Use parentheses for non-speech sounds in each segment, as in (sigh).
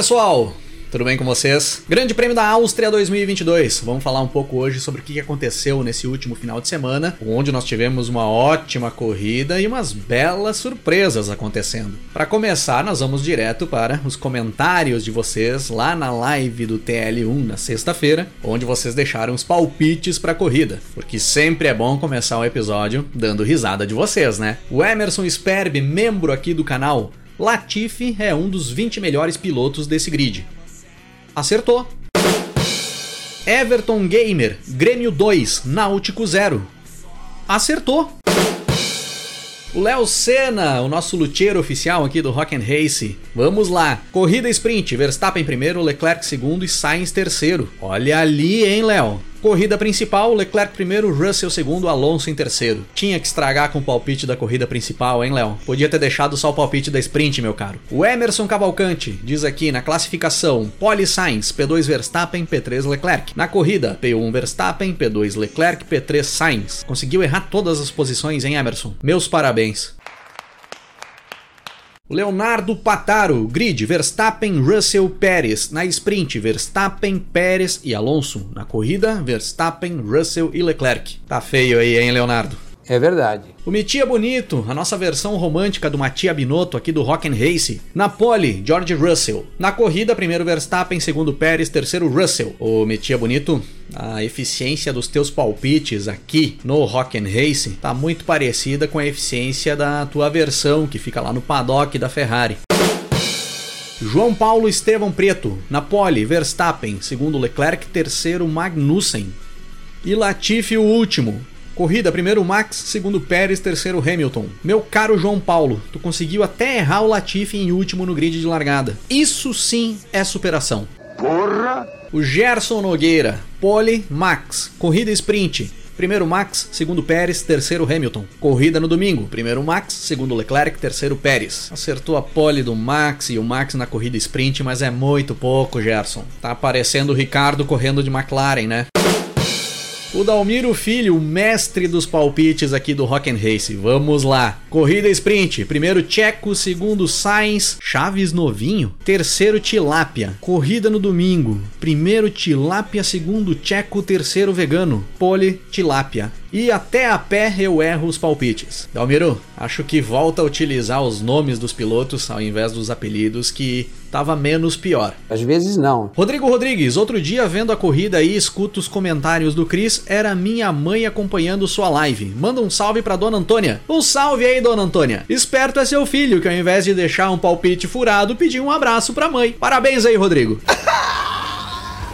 Pessoal, tudo bem com vocês? Grande Prêmio da Áustria 2022. Vamos falar um pouco hoje sobre o que aconteceu nesse último final de semana, onde nós tivemos uma ótima corrida e umas belas surpresas acontecendo. Para começar, nós vamos direto para os comentários de vocês lá na live do TL1 na sexta-feira, onde vocês deixaram os palpites para a corrida, porque sempre é bom começar o episódio dando risada de vocês, né? O Emerson Sperb, membro aqui do canal, Latifi é um dos 20 melhores pilotos desse grid. Acertou. Everton Gamer, Grêmio 2, Náutico 0. Acertou. O Léo Senna, o nosso luthier oficial aqui do Rock and Race. Vamos lá. Corrida sprint, Verstappen primeiro, Leclerc segundo e Sainz terceiro. Olha ali, hein, Léo? Corrida principal, Leclerc primeiro, Russell segundo, Alonso em terceiro. Tinha que estragar com o palpite da corrida principal, hein, Léo? Podia ter deixado só o palpite da sprint, meu caro. O Emerson Cavalcante diz aqui na classificação: Pole Sainz, P2 Verstappen, P3 Leclerc. Na corrida, P1 Verstappen, P2 Leclerc, P3 Sainz. Conseguiu errar todas as posições, hein, Emerson? Meus parabéns. Leonardo Pataro, grid Verstappen, Russell, Pérez. Na sprint, Verstappen, Pérez e Alonso. Na corrida, Verstappen, Russell e Leclerc. Tá feio aí, hein, Leonardo? É verdade. O Mitia Bonito, a nossa versão romântica do Matia Binotto aqui do Rock and Race. Na pole, George Russell. Na corrida, primeiro Verstappen, segundo Pérez, terceiro Russell. O Mitia Bonito, a eficiência dos teus palpites aqui no Rock and Race tá muito parecida com a eficiência da tua versão que fica lá no paddock da Ferrari. João Paulo Estevão Preto, na pole, Verstappen, segundo Leclerc, terceiro Magnussen. E Latifi o último, Corrida, primeiro Max, segundo Pérez, terceiro Hamilton. Meu caro João Paulo, tu conseguiu até errar o Latifi em último no grid de largada. Isso sim é superação. Porra! O Gerson Nogueira, pole Max, corrida sprint. Primeiro Max, segundo Pérez, terceiro Hamilton. Corrida no domingo. Primeiro Max, segundo Leclerc, terceiro Pérez. Acertou a pole do Max e o Max na corrida sprint, mas é muito pouco, Gerson. Tá aparecendo o Ricardo correndo de McLaren, né? O Dalmiro Filho, o mestre dos palpites aqui do Rock and Race. Vamos lá. Corrida sprint. Primeiro Checo, segundo Sainz, Chaves novinho, terceiro Tilápia. Corrida no domingo. Primeiro Tilápia, segundo Checo, terceiro Vegano. Pole Tilápia. E até a pé eu erro os palpites. Dalmiro, acho que volta a utilizar os nomes dos pilotos ao invés dos apelidos que tava menos pior. Às vezes não. Rodrigo Rodrigues, outro dia vendo a corrida e escuto os comentários do Cris, era minha mãe acompanhando sua live. Manda um salve pra dona Antônia. Um salve aí, dona Antônia. Esperto é seu filho, que ao invés de deixar um palpite furado, pediu um abraço pra mãe. Parabéns aí, Rodrigo. (laughs)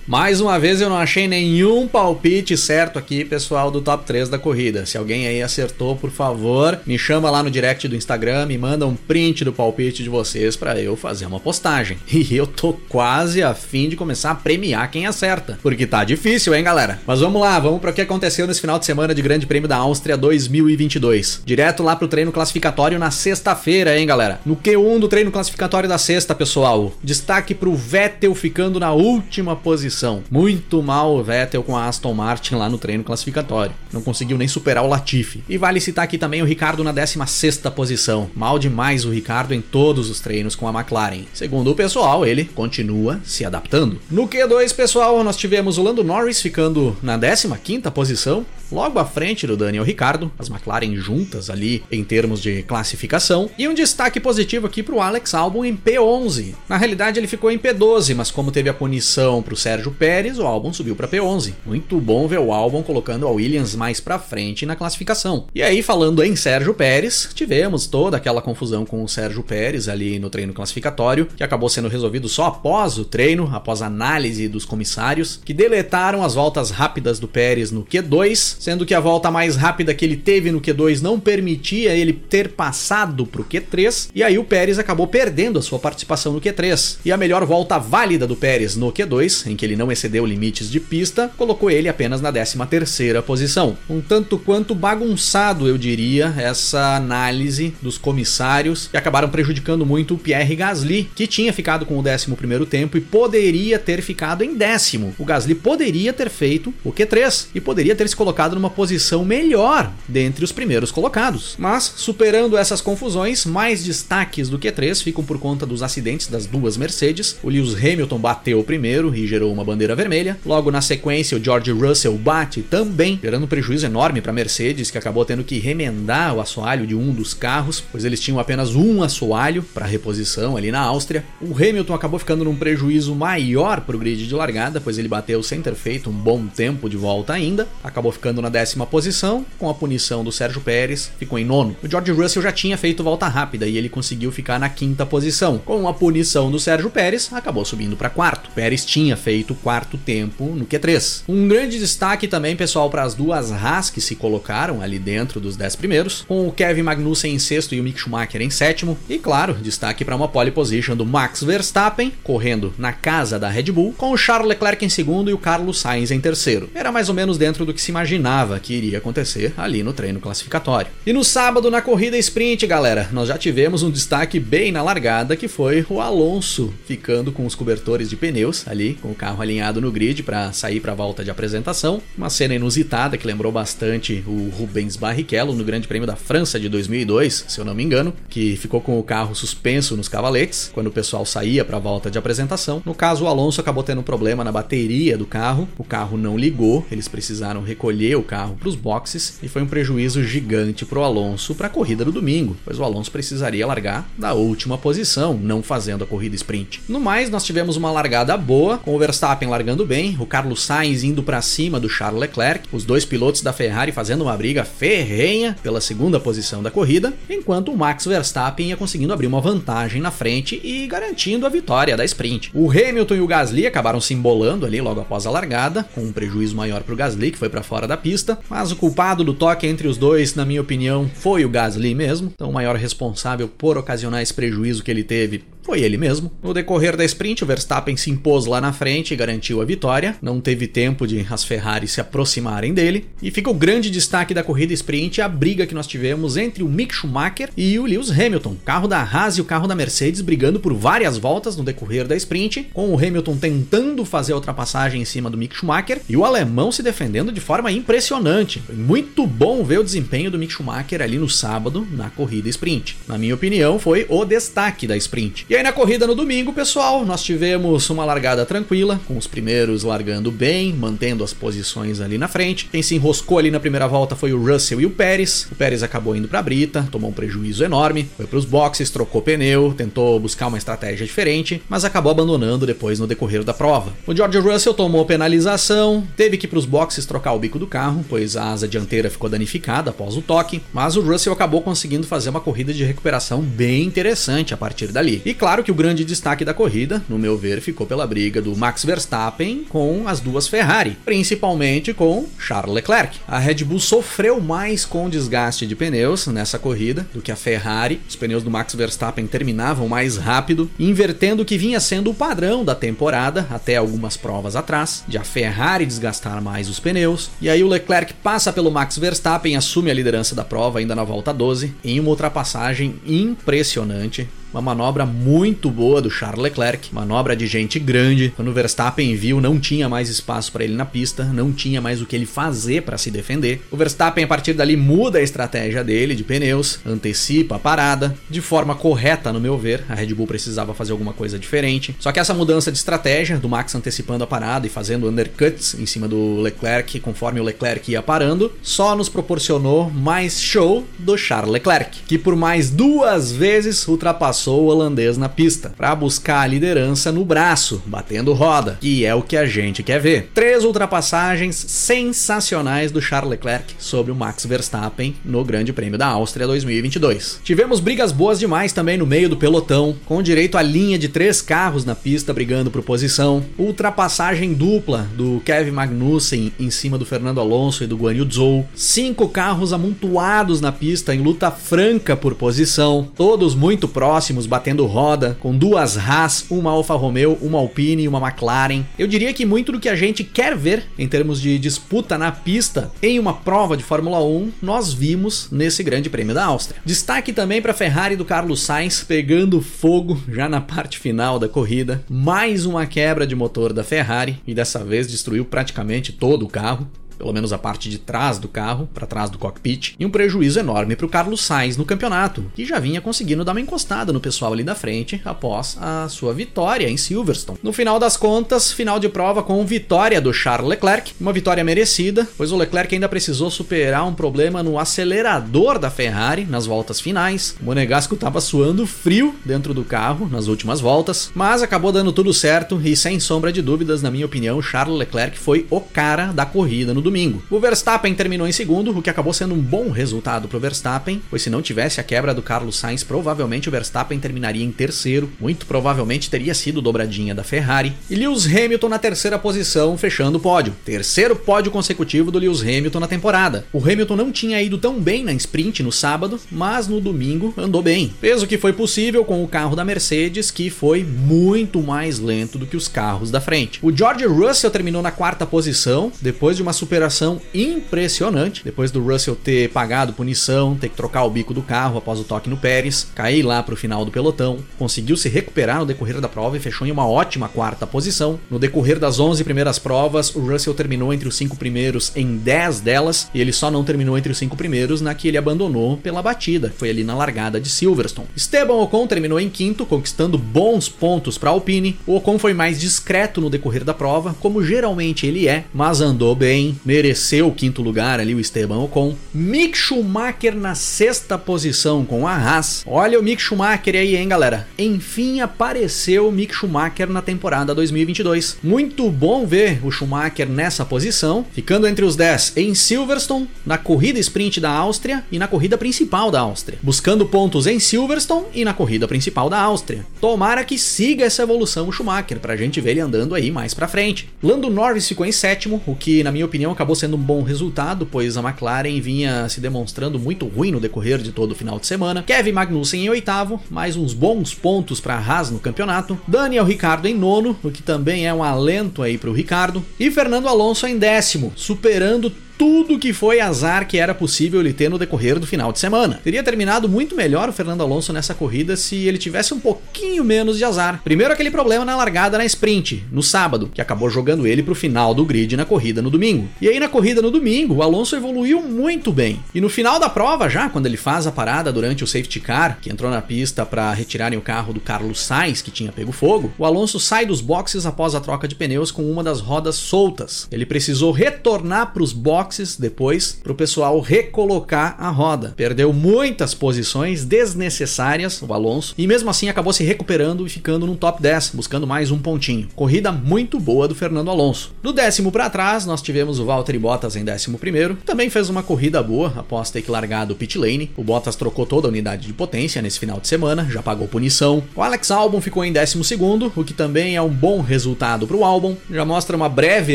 Mais uma vez eu não achei nenhum palpite certo aqui, pessoal, do top 3 da corrida. Se alguém aí acertou, por favor, me chama lá no direct do Instagram, me manda um print do palpite de vocês para eu fazer uma postagem. (laughs) E eu tô quase a fim de começar a premiar quem acerta, porque tá difícil, hein, galera? Mas vamos lá, vamos para o que aconteceu nesse final de semana de Grande Prêmio da Áustria 2022. Direto lá pro treino classificatório na sexta-feira, hein, galera? No Q1 do treino classificatório da sexta, pessoal. Destaque pro Vettel ficando na última posição posição. Muito mal o Vettel com a Aston Martin lá no treino classificatório. Não conseguiu nem superar o Latifi. E vale citar aqui também o Ricardo na 16 posição. Mal demais o Ricardo em todos os treinos com a McLaren. Segundo o pessoal, ele continua se adaptando. No Q2, pessoal, nós tivemos o Lando Norris ficando na 15 posição, logo à frente do Daniel Ricardo, as McLaren juntas ali em termos de classificação. E um destaque positivo aqui para o Alex Albon em P11. Na realidade, ele ficou em P12, mas como teve a punição para o Sérgio Sérgio Pérez, o álbum subiu para P11. Muito bom ver o álbum colocando a Williams mais para frente na classificação. E aí, falando em Sérgio Pérez, tivemos toda aquela confusão com o Sérgio Pérez ali no treino classificatório, que acabou sendo resolvido só após o treino, após análise dos comissários, que deletaram as voltas rápidas do Pérez no Q2, sendo que a volta mais rápida que ele teve no Q2 não permitia ele ter passado pro Q3, e aí o Pérez acabou perdendo a sua participação no Q3. E a melhor volta válida do Pérez no Q2, em que ele não excedeu limites de pista, colocou ele apenas na 13ª posição. Um tanto quanto bagunçado, eu diria, essa análise dos comissários que acabaram prejudicando muito o Pierre Gasly, que tinha ficado com o 11º tempo e poderia ter ficado em décimo. O Gasly poderia ter feito o Q3 e poderia ter se colocado numa posição melhor dentre os primeiros colocados. Mas, superando essas confusões, mais destaques do Q3 ficam por conta dos acidentes das duas Mercedes. O Lewis Hamilton bateu o primeiro e gerou uma bandeira vermelha. Logo na sequência, o George Russell bate também, gerando um prejuízo enorme para a Mercedes, que acabou tendo que remendar o assoalho de um dos carros, pois eles tinham apenas um assoalho para reposição ali na Áustria. O Hamilton acabou ficando num prejuízo maior para o grid de largada, pois ele bateu sem ter feito um bom tempo de volta ainda. Acabou ficando na décima posição, com a punição do Sérgio Pérez, ficou em nono. O George Russell já tinha feito volta rápida e ele conseguiu ficar na quinta posição. Com a punição do Sérgio Pérez, acabou subindo para quarto. Pérez tinha feito quarto tempo no Q3. Um grande destaque também, pessoal, para as duas Haas que se colocaram ali dentro dos 10 primeiros, com o Kevin Magnussen em sexto e o Mick Schumacher em sétimo. E claro, destaque para uma pole position do Max Verstappen, correndo na casa da Red Bull, com o Charles Leclerc em segundo e o Carlos Sainz em terceiro. Era mais ou menos dentro do que se imaginava que iria acontecer ali no treino classificatório. E no sábado, na corrida sprint, galera, nós já tivemos um destaque bem na largada que foi o Alonso ficando com os cobertores de pneus ali, com o carro alinhado no grid para sair para a volta de apresentação. Uma cena inusitada que lembrou bastante o Rubens Barrichello no Grande Prêmio da França de 2002, se eu não me engano, que ficou com o carro suspenso nos cavaletes quando o pessoal saía para a volta de apresentação. No caso, o Alonso acabou tendo um problema na bateria do carro, o carro não ligou, eles precisaram recolher o carro para os boxes e foi um prejuízo gigante para o Alonso para a corrida do domingo, pois o Alonso precisaria largar da última posição, não fazendo a corrida sprint. No mais, nós tivemos uma largada boa, com o Verstappen largando bem, o Carlos Sainz indo para cima do Charles Leclerc, os dois pilotos da Ferrari fazendo uma briga ferrenha pela segunda posição da corrida, enquanto o Max Verstappen ia conseguindo abrir uma vantagem na frente e garantindo a vitória da sprint. O Hamilton e o Gasly acabaram se embolando ali logo após a largada, com um prejuízo maior para o Gasly, que foi para fora da pista, mas o culpado do toque entre os dois, na minha opinião, foi o Gasly mesmo, então o maior responsável por ocasionar esse prejuízo que ele teve foi ele mesmo. No decorrer da sprint, o Verstappen se impôs lá na frente e garantiu a vitória. Não teve tempo de as Ferraris se aproximarem dele. E fica o grande destaque da corrida sprint a briga que nós tivemos entre o Mick Schumacher e o Lewis Hamilton. Carro da Haas e o carro da Mercedes brigando por várias voltas no decorrer da sprint, com o Hamilton tentando fazer a ultrapassagem em cima do Mick Schumacher e o alemão se defendendo de forma impressionante. Foi muito bom ver o desempenho do Mick Schumacher ali no sábado na corrida sprint. Na minha opinião, foi o destaque da sprint. E aí na corrida no domingo, pessoal, nós tivemos uma largada tranquila, com os primeiros largando bem, mantendo as posições ali na frente. Quem se enroscou ali na primeira volta foi o Russell e o Pérez. O Pérez acabou indo para a brita, tomou um prejuízo enorme, foi para os boxes, trocou pneu, tentou buscar uma estratégia diferente, mas acabou abandonando depois no decorrer da prova. O George Russell tomou penalização, teve que ir para os boxes trocar o bico do carro, pois a asa dianteira ficou danificada após o toque, mas o Russell acabou conseguindo fazer uma corrida de recuperação bem interessante a partir dali. E claro que o grande destaque da corrida, no meu ver, ficou pela briga do Max Verstappen com as duas Ferrari, principalmente com Charles Leclerc. A Red Bull sofreu mais com desgaste de pneus nessa corrida do que a Ferrari. Os pneus do Max Verstappen terminavam mais rápido, invertendo o que vinha sendo o padrão da temporada até algumas provas atrás, de a Ferrari desgastar mais os pneus. E aí o Leclerc passa pelo Max Verstappen assume a liderança da prova ainda na volta 12 em uma ultrapassagem impressionante uma manobra muito boa do Charles Leclerc, manobra de gente grande. Quando o Verstappen viu, não tinha mais espaço para ele na pista, não tinha mais o que ele fazer para se defender. O Verstappen a partir dali muda a estratégia dele de pneus, antecipa a parada de forma correta, no meu ver. A Red Bull precisava fazer alguma coisa diferente. Só que essa mudança de estratégia do Max antecipando a parada e fazendo undercuts em cima do Leclerc, conforme o Leclerc ia parando, só nos proporcionou mais show do Charles Leclerc, que por mais duas vezes ultrapassou ultrapassou o holandês na pista para buscar a liderança no braço, batendo roda, que é o que a gente quer ver. Três ultrapassagens sensacionais do Charles Leclerc sobre o Max Verstappen no Grande Prêmio da Áustria 2022. Tivemos brigas boas demais também no meio do pelotão, com direito à linha de três carros na pista brigando por posição, ultrapassagem dupla do Kevin Magnussen em cima do Fernando Alonso e do Guan Yu Zhou, cinco carros amontoados na pista em luta franca por posição, todos muito próximos, batendo roda, com duas Haas, uma Alfa Romeo, uma Alpine e uma McLaren. Eu diria que muito do que a gente quer ver em termos de disputa na pista em uma prova de Fórmula 1, nós vimos nesse Grande Prêmio da Áustria. Destaque também para a Ferrari do Carlos Sainz pegando fogo já na parte final da corrida. Mais uma quebra de motor da Ferrari e dessa vez destruiu praticamente todo o carro pelo menos a parte de trás do carro, para trás do cockpit, e um prejuízo enorme para o Carlos Sainz no campeonato, que já vinha conseguindo dar uma encostada no pessoal ali da frente após a sua vitória em Silverstone. No final das contas, final de prova com vitória do Charles Leclerc, uma vitória merecida, pois o Leclerc ainda precisou superar um problema no acelerador da Ferrari nas voltas finais. O Monegasco estava suando frio dentro do carro nas últimas voltas, mas acabou dando tudo certo e sem sombra de dúvidas, na minha opinião, Charles Leclerc foi o cara da corrida no domingo. O Verstappen terminou em segundo, o que acabou sendo um bom resultado para o Verstappen, pois se não tivesse a quebra do Carlos Sainz, provavelmente o Verstappen terminaria em terceiro, muito provavelmente teria sido dobradinha da Ferrari. E Lewis Hamilton na terceira posição, fechando o pódio. Terceiro pódio consecutivo do Lewis Hamilton na temporada. O Hamilton não tinha ido tão bem na sprint no sábado, mas no domingo andou bem. Peso que foi possível com o carro da Mercedes, que foi muito mais lento do que os carros da frente. O George Russell terminou na quarta posição, depois de uma super recuperação impressionante. Depois do Russell ter pagado punição, ter que trocar o bico do carro após o toque no Pérez, cair lá para o final do pelotão, conseguiu se recuperar no decorrer da prova e fechou em uma ótima quarta posição. No decorrer das 11 primeiras provas, o Russell terminou entre os cinco primeiros em 10 delas e ele só não terminou entre os cinco primeiros na que ele abandonou pela batida, foi ali na largada de Silverstone. Esteban Ocon terminou em quinto, conquistando bons pontos para Alpine. O Ocon foi mais discreto no decorrer da prova, como geralmente ele é, mas andou bem, mereceu o quinto lugar ali, o Esteban Ocon. Mick Schumacher na sexta posição com a Haas. Olha o Mick Schumacher aí, hein, galera? Enfim apareceu o Mick Schumacher na temporada 2022. Muito bom ver o Schumacher nessa posição, ficando entre os 10 em Silverstone, na corrida sprint da Áustria e na corrida principal da Áustria, buscando pontos em Silverstone e na corrida principal da Áustria. Tomara que siga essa evolução o Schumacher, pra gente ver ele andando aí mais pra frente. Lando Norris ficou em sétimo, o que, na minha opinião, acabou sendo um bom resultado, pois a McLaren vinha se demonstrando muito ruim no decorrer de todo o final de semana. Kevin Magnussen em oitavo, mais uns bons pontos para Haas no campeonato. Daniel Ricardo em nono, o que também é um alento aí para o Ricardo. E Fernando Alonso em décimo, superando tudo que foi azar que era possível ele ter no decorrer do final de semana. Teria terminado muito melhor o Fernando Alonso nessa corrida se ele tivesse um pouquinho menos de azar. Primeiro aquele problema na largada na sprint, no sábado, que acabou jogando ele pro final do grid na corrida no domingo. E aí na corrida no domingo, o Alonso evoluiu muito bem. E no final da prova, já quando ele faz a parada durante o safety car, que entrou na pista para retirarem o carro do Carlos Sainz, que tinha pego fogo, o Alonso sai dos boxes após a troca de pneus com uma das rodas soltas. Ele precisou retornar para os boxes boxes depois para o pessoal recolocar a roda. Perdeu muitas posições desnecessárias o Alonso e mesmo assim acabou se recuperando e ficando no top 10, buscando mais um pontinho. Corrida muito boa do Fernando Alonso. Do décimo para trás, nós tivemos o Valtteri Bottas em décimo primeiro. Também fez uma corrida boa após ter que largar do pit lane. O Bottas trocou toda a unidade de potência nesse final de semana, já pagou punição. O Alex Albon ficou em décimo segundo, o que também é um bom resultado para o Albon. Já mostra uma breve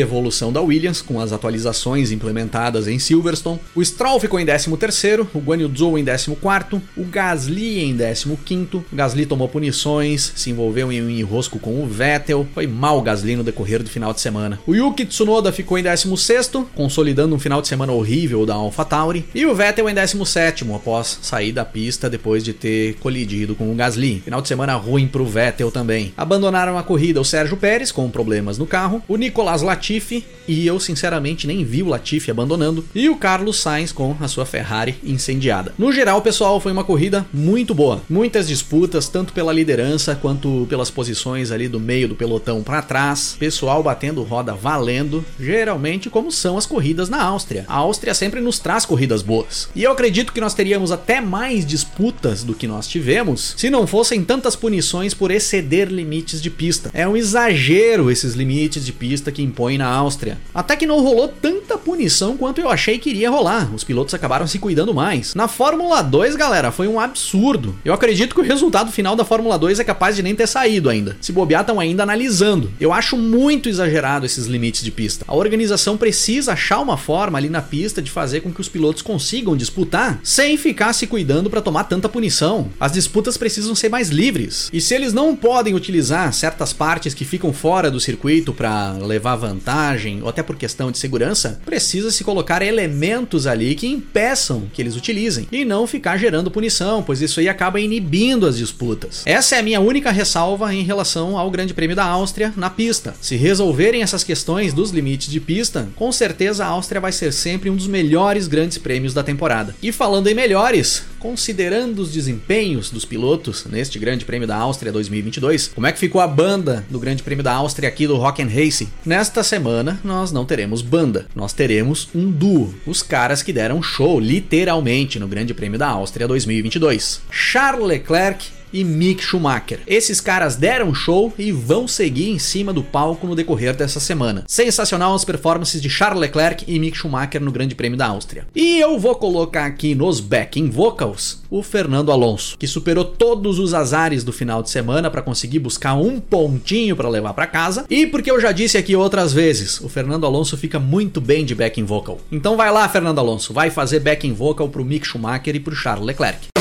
evolução da Williams com as atualizações implementadas implementadas em Silverstone. O Stroll ficou em 13º, o Guan Yu Zhou em 14º, o Gasly em 15º. O Gasly tomou punições, se envolveu em um enrosco com o Vettel. Foi mal o Gasly no decorrer do final de semana. O Yuki Tsunoda ficou em 16º, consolidando um final de semana horrível da AlphaTauri. E o Vettel em 17º, após sair da pista depois de ter colidido com o Gasly. Final de semana ruim pro Vettel também. Abandonaram a corrida o Sérgio Pérez com problemas no carro, o Nicolas Latifi, e eu sinceramente nem vi o Latifi abandonando, e o Carlos Sainz com a sua Ferrari incendiada. No geral, pessoal, foi uma corrida muito boa. Muitas disputas, tanto pela liderança quanto pelas posições ali do meio do pelotão para trás, pessoal batendo roda valendo, geralmente como são as corridas na Áustria. A Áustria sempre nos traz corridas boas. E eu acredito que nós teríamos até mais disputas do que nós tivemos se não fossem tantas punições por exceder limites de pista. É um exagero esses limites de pista que impõem na Áustria. Até que não rolou tanta punição quanto eu achei que iria rolar. Os pilotos acabaram se cuidando mais. Na Fórmula 2, galera, foi um absurdo. Eu acredito que o resultado final da Fórmula 2 é capaz de nem ter saído ainda. Se bobear, estão ainda analisando. Eu acho muito exagerado esses limites de pista. A organização precisa achar uma forma ali na pista de fazer com que os pilotos consigam disputar sem ficar se cuidando para tomar tanta punição. As disputas precisam ser mais livres. E se eles não podem utilizar certas partes que ficam fora do circuito para levar vantagem ou até por questão de segurança, precisa se colocar elementos ali que impeçam que eles utilizem e não ficar gerando punição, pois isso aí acaba inibindo as disputas. Essa é a minha única ressalva em relação ao Grande Prêmio da Áustria na pista. Se resolverem essas questões dos limites de pista, com certeza a Áustria vai ser sempre um dos melhores grandes prêmios da temporada. E falando em melhores, considerando os desempenhos dos pilotos neste Grande Prêmio da Áustria 2022, como é que ficou a banda do Grande Prêmio da Áustria aqui do Rock and Race? Nesta semana nós não teremos banda, nós teremos um duo, os caras que deram show literalmente no Grande Prêmio da Áustria 2022. Charles Leclerc e Mick Schumacher. Esses caras deram show e vão seguir em cima do palco no decorrer dessa semana. Sensacional as performances de Charles Leclerc e Mick Schumacher no Grande Prêmio da Áustria. E eu vou colocar aqui nos backing vocals o Fernando Alonso, que superou todos os azares do final de semana para conseguir buscar um pontinho para levar para casa. E porque eu já disse aqui outras vezes, o Fernando Alonso fica muito bem de backing vocal. Então vai lá, Fernando Alonso, vai fazer backing vocal pro Mick Schumacher e pro Charles Leclerc.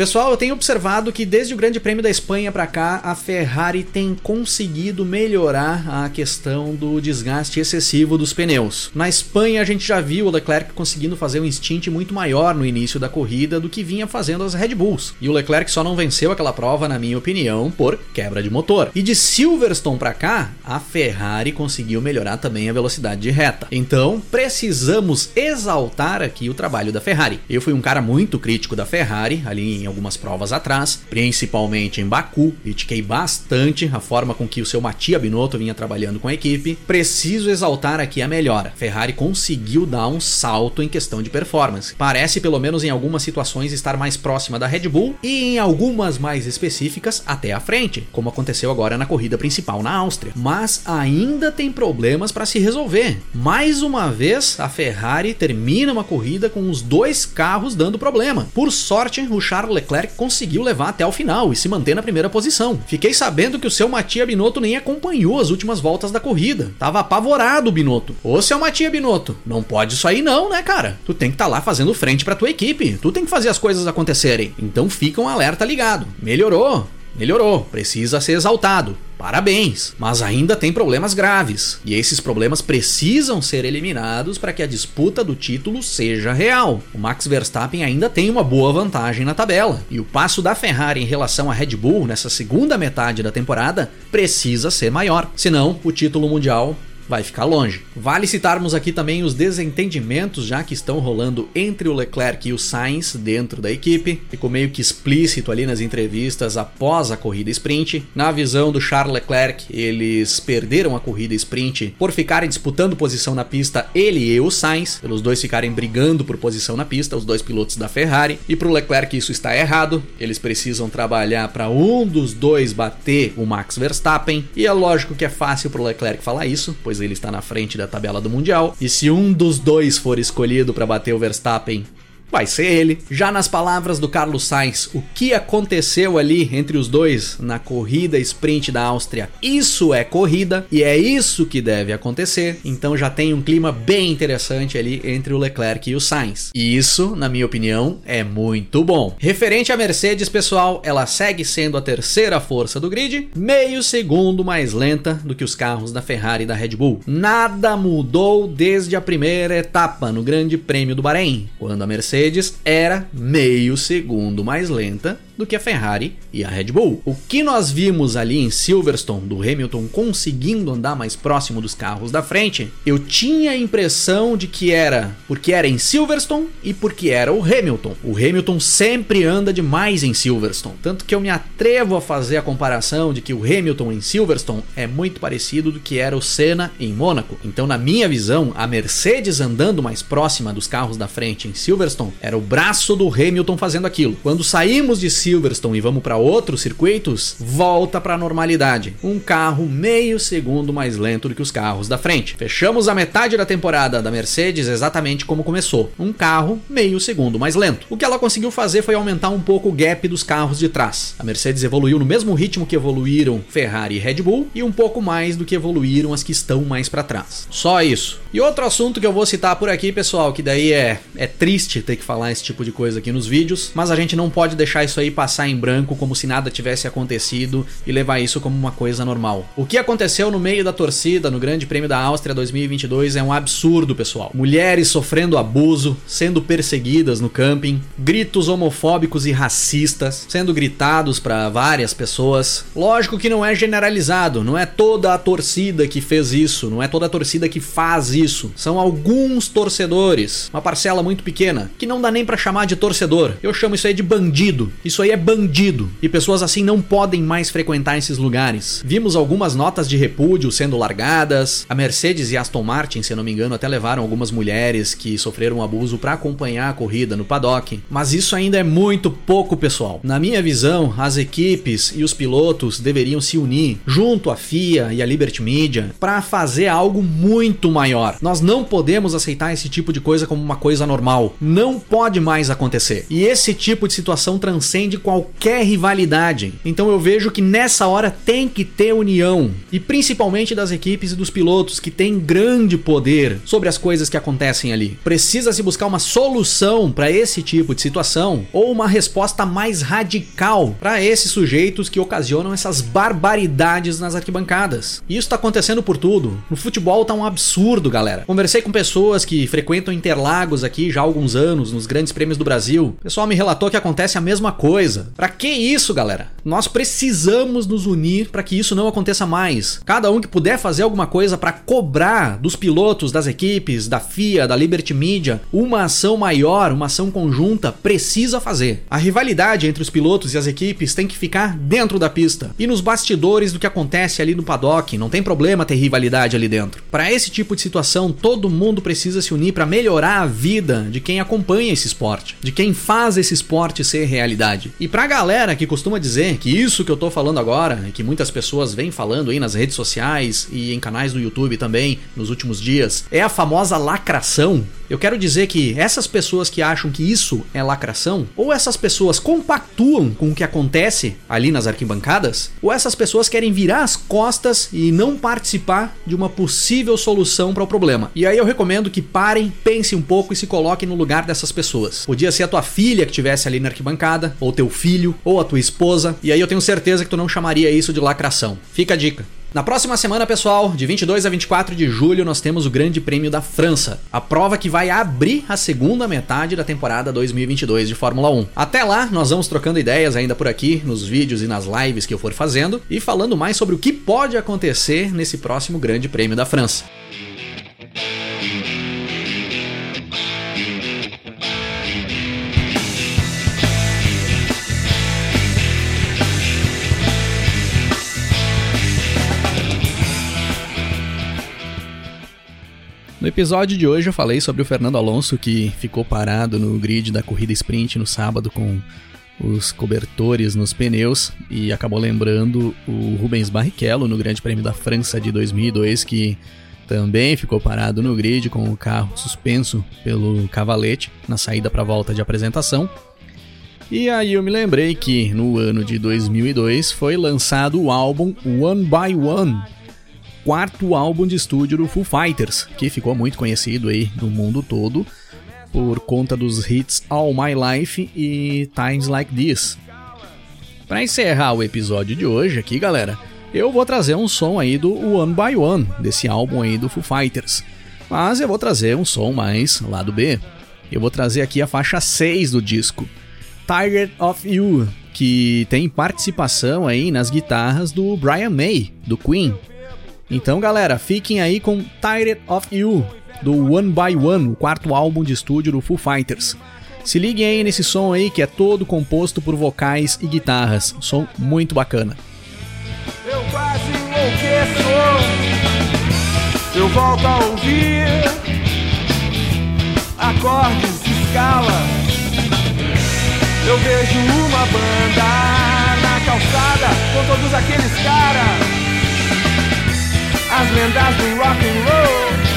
Pessoal, eu tenho observado que desde o Grande Prêmio da Espanha para cá, a Ferrari tem conseguido melhorar a questão do desgaste excessivo dos pneus. Na Espanha, a gente já viu o Leclerc conseguindo fazer um stint muito maior no início da corrida do que vinha fazendo as Red Bulls. E o Leclerc só não venceu aquela prova, na minha opinião, por quebra de motor. E de Silverstone para cá, a Ferrari conseguiu melhorar também a velocidade de reta. Então, precisamos exaltar aqui o trabalho da Ferrari. Eu fui um cara muito crítico da Ferrari ali em algumas provas atrás, principalmente em Baku, critiquei bastante a forma com que o seu Mattia Binotto vinha trabalhando com a equipe. Preciso exaltar aqui a melhora. Ferrari conseguiu dar um salto em questão de performance. Parece, pelo menos em algumas situações, estar mais próxima da Red Bull e em algumas mais específicas até à frente, como aconteceu agora na corrida principal na Áustria. Mas ainda tem problemas para se resolver. Mais uma vez, a Ferrari termina uma corrida com os dois carros dando problema. Por sorte, o Charles Leclerc conseguiu levar até o final e se manter na primeira posição. Fiquei sabendo que o seu Matia Binotto nem acompanhou as últimas voltas da corrida. Tava apavorado o Binotto. Ô seu Matia Binotto, não pode isso aí não, né, cara? Tu tem que estar tá lá fazendo frente pra tua equipe. Tu tem que fazer as coisas acontecerem. Então fica um alerta ligado. Melhorou. Melhorou, precisa ser exaltado. Parabéns, mas ainda tem problemas graves, e esses problemas precisam ser eliminados para que a disputa do título seja real. O Max Verstappen ainda tem uma boa vantagem na tabela, e o passo da Ferrari em relação à Red Bull nessa segunda metade da temporada precisa ser maior, senão o título mundial vai ficar longe. Vale citarmos aqui também os desentendimentos já que estão rolando entre o Leclerc e o Sainz dentro da equipe. Ficou meio que explícito ali nas entrevistas após a corrida sprint. Na visão do Charles Leclerc, eles perderam a corrida sprint por ficarem disputando posição na pista, ele e o Sainz, pelos dois ficarem brigando por posição na pista, os dois pilotos da Ferrari. E para o Leclerc isso está errado. Eles precisam trabalhar para um dos dois bater o Max Verstappen. E é lógico que é fácil para o Leclerc falar isso, pois ele está na frente da tabela do Mundial. E se um dos dois for escolhido para bater o Verstappen vai ser ele. Já nas palavras do Carlos Sainz, o que aconteceu ali entre os dois na corrida sprint da Áustria? Isso é corrida e é isso que deve acontecer. Então já tem um clima bem interessante ali entre o Leclerc e o Sainz. E isso, na minha opinião, é muito bom. Referente à Mercedes, pessoal, ela segue sendo a terceira força do grid, meio segundo mais lenta do que os carros da Ferrari e da Red Bull. Nada mudou desde a primeira etapa no Grande Prêmio do Bahrein, quando a Mercedes Mercedes era meio segundo mais lenta do que a Ferrari e a Red Bull. O que nós vimos ali em Silverstone do Hamilton conseguindo andar mais próximo dos carros da frente, eu tinha a impressão de que era porque era em Silverstone e porque era o Hamilton. O Hamilton sempre anda demais em Silverstone, tanto que eu me atrevo a fazer a comparação de que o Hamilton em Silverstone é muito parecido do que era o Senna em Mônaco. Então, na minha visão, a Mercedes andando mais próxima dos carros da frente em Silverstone era o braço do Hamilton fazendo aquilo. Quando saímos de Silverstone e vamos para outros circuitos, volta para a normalidade. Um carro meio segundo mais lento do que os carros da frente. Fechamos a metade da temporada da Mercedes exatamente como começou. Um carro meio segundo mais lento. O que ela conseguiu fazer foi aumentar um pouco o gap dos carros de trás. A Mercedes evoluiu no mesmo ritmo que evoluíram Ferrari e Red Bull e um pouco mais do que evoluíram as que estão mais para trás. Só isso. E outro assunto que eu vou citar por aqui, pessoal, que daí é, é triste ter que falar esse tipo de coisa aqui nos vídeos, mas a gente não pode deixar isso aí passar em branco como se nada tivesse acontecido e levar isso como uma coisa normal. O que aconteceu no meio da torcida no Grande Prêmio da Áustria 2022 é um absurdo, pessoal. Mulheres sofrendo abuso, sendo perseguidas no camping, gritos homofóbicos e racistas sendo gritados para várias pessoas. Lógico que não é generalizado, não é toda a torcida que fez isso, não é toda a torcida que faz isso. São alguns torcedores, uma parcela muito pequena, que não dá nem para chamar de torcedor. Eu chamo isso aí de bandido. Isso aí é bandido. E pessoas assim não podem mais frequentar esses lugares. Vimos algumas notas de repúdio sendo largadas. A Mercedes e Aston Martin, se não me engano, até levaram algumas mulheres que sofreram abuso para acompanhar a corrida no paddock. Mas isso ainda é muito pouco, pessoal. Na minha visão, as equipes e os pilotos deveriam se unir junto à FIA e à Liberty Media para fazer algo muito maior. Nós não podemos aceitar esse tipo de coisa como uma coisa normal. Não pode mais acontecer. E esse tipo de situação transcende qualquer rivalidade. Então eu vejo que nessa hora tem que ter união, e principalmente das equipes e dos pilotos que têm grande poder sobre as coisas que acontecem ali. Precisa se buscar uma solução para esse tipo de situação ou uma resposta mais radical para esses sujeitos que ocasionam essas barbaridades nas arquibancadas. E isso tá acontecendo por tudo. No futebol tá um absurdo, galera. Conversei com pessoas que frequentam Interlagos aqui já há alguns anos, nos grandes prêmios do Brasil. O pessoal me relatou que acontece a mesma coisa. Para que isso, galera? Nós precisamos nos unir para que isso não aconteça mais. Cada um que puder fazer alguma coisa para cobrar dos pilotos, das equipes, da FIA, da Liberty Media, uma ação maior, uma ação conjunta, precisa fazer. A rivalidade entre os pilotos e as equipes tem que ficar dentro da pista e nos bastidores do que acontece ali no paddock. Não tem problema ter rivalidade ali dentro. Para esse tipo de situação, todo mundo precisa se unir para melhorar a vida de quem acompanha esse esporte, de quem faz esse esporte ser realidade. E pra galera que costuma dizer que isso que eu tô falando agora, que muitas pessoas vêm falando aí nas redes sociais e em canais do YouTube também nos últimos dias, é a famosa lacração. Eu quero dizer que essas pessoas que acham que isso é lacração, ou essas pessoas compactuam com o que acontece ali nas arquibancadas, ou essas pessoas querem virar as costas e não participar de uma possível solução para o problema. E aí eu recomendo que parem, pensem um pouco e se coloquem no lugar dessas pessoas. Podia ser a tua filha que estivesse ali na arquibancada, ou teu filho, ou a tua esposa, e aí eu tenho certeza que tu não chamaria isso de lacração. Fica a dica. Na próxima semana, pessoal, de 22 a 24 de julho, nós temos o Grande Prêmio da França, a prova que vai abrir a segunda metade da temporada 2022 de Fórmula 1. Até lá, nós vamos trocando ideias ainda por aqui, nos vídeos e nas lives que eu for fazendo, e falando mais sobre o que pode acontecer nesse próximo Grande Prêmio da França. No episódio de hoje eu falei sobre o Fernando Alonso que ficou parado no grid da corrida sprint no sábado com os cobertores nos pneus e acabou lembrando o Rubens Barrichello no Grande Prêmio da França de 2002 que também ficou parado no grid com o carro suspenso pelo cavalete na saída para a volta de apresentação. E aí eu me lembrei que no ano de 2002 foi lançado o álbum One by One quarto álbum de estúdio do Foo Fighters, que ficou muito conhecido aí no mundo todo por conta dos hits All My Life e Times Like This. Para encerrar o episódio de hoje aqui, galera, eu vou trazer um som aí do One by One, desse álbum aí do Foo Fighters. Mas eu vou trazer um som mais lado B. Eu vou trazer aqui a faixa 6 do disco, Tired of You, que tem participação aí nas guitarras do Brian May, do Queen. Então, galera, fiquem aí com Tired of You, do One by One, o quarto álbum de estúdio do Foo Fighters. Se liguem aí nesse som aí que é todo composto por vocais e guitarras. Som muito bacana. Eu quase enlouqueço. Eu volto a ouvir acordes de escala. Eu vejo uma banda na calçada com todos aqueles caras. As lendas do rock and roll.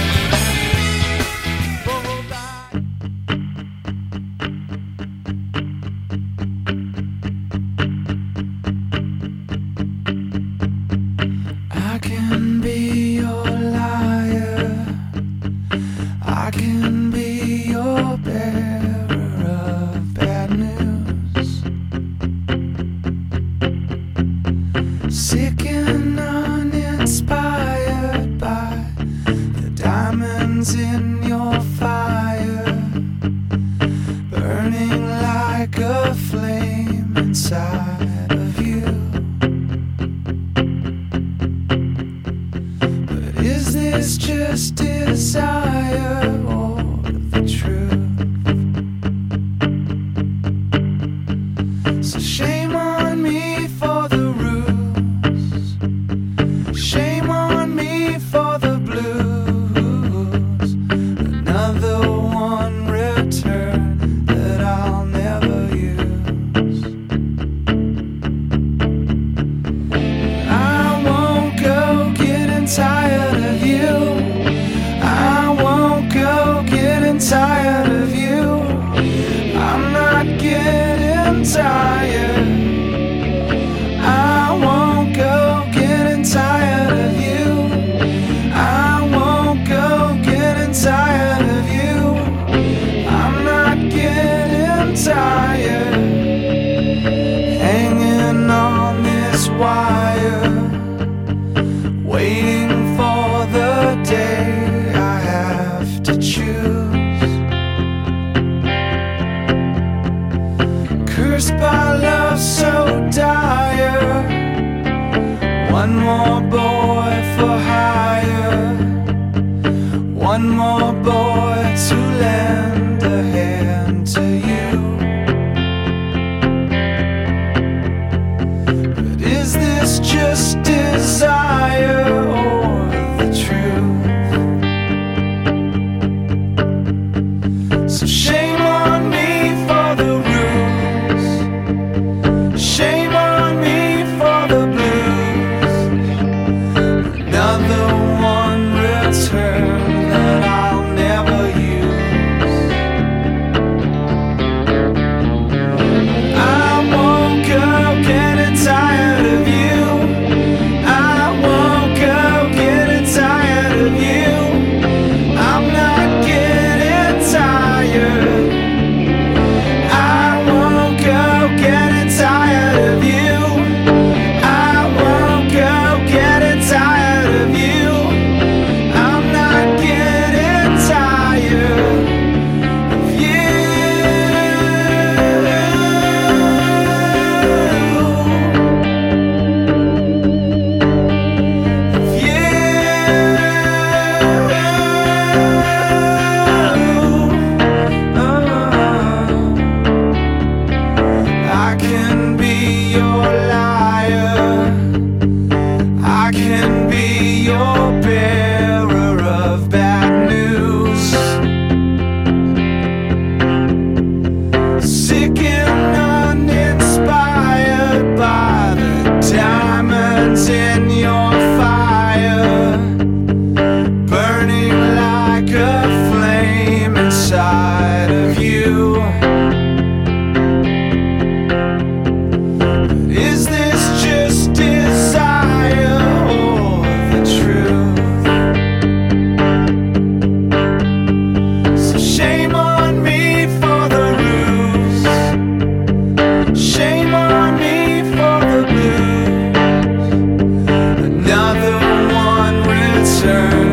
turn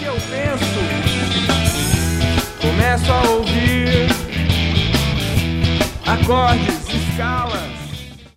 que eu penso, começo a ouvir acordes, escalas.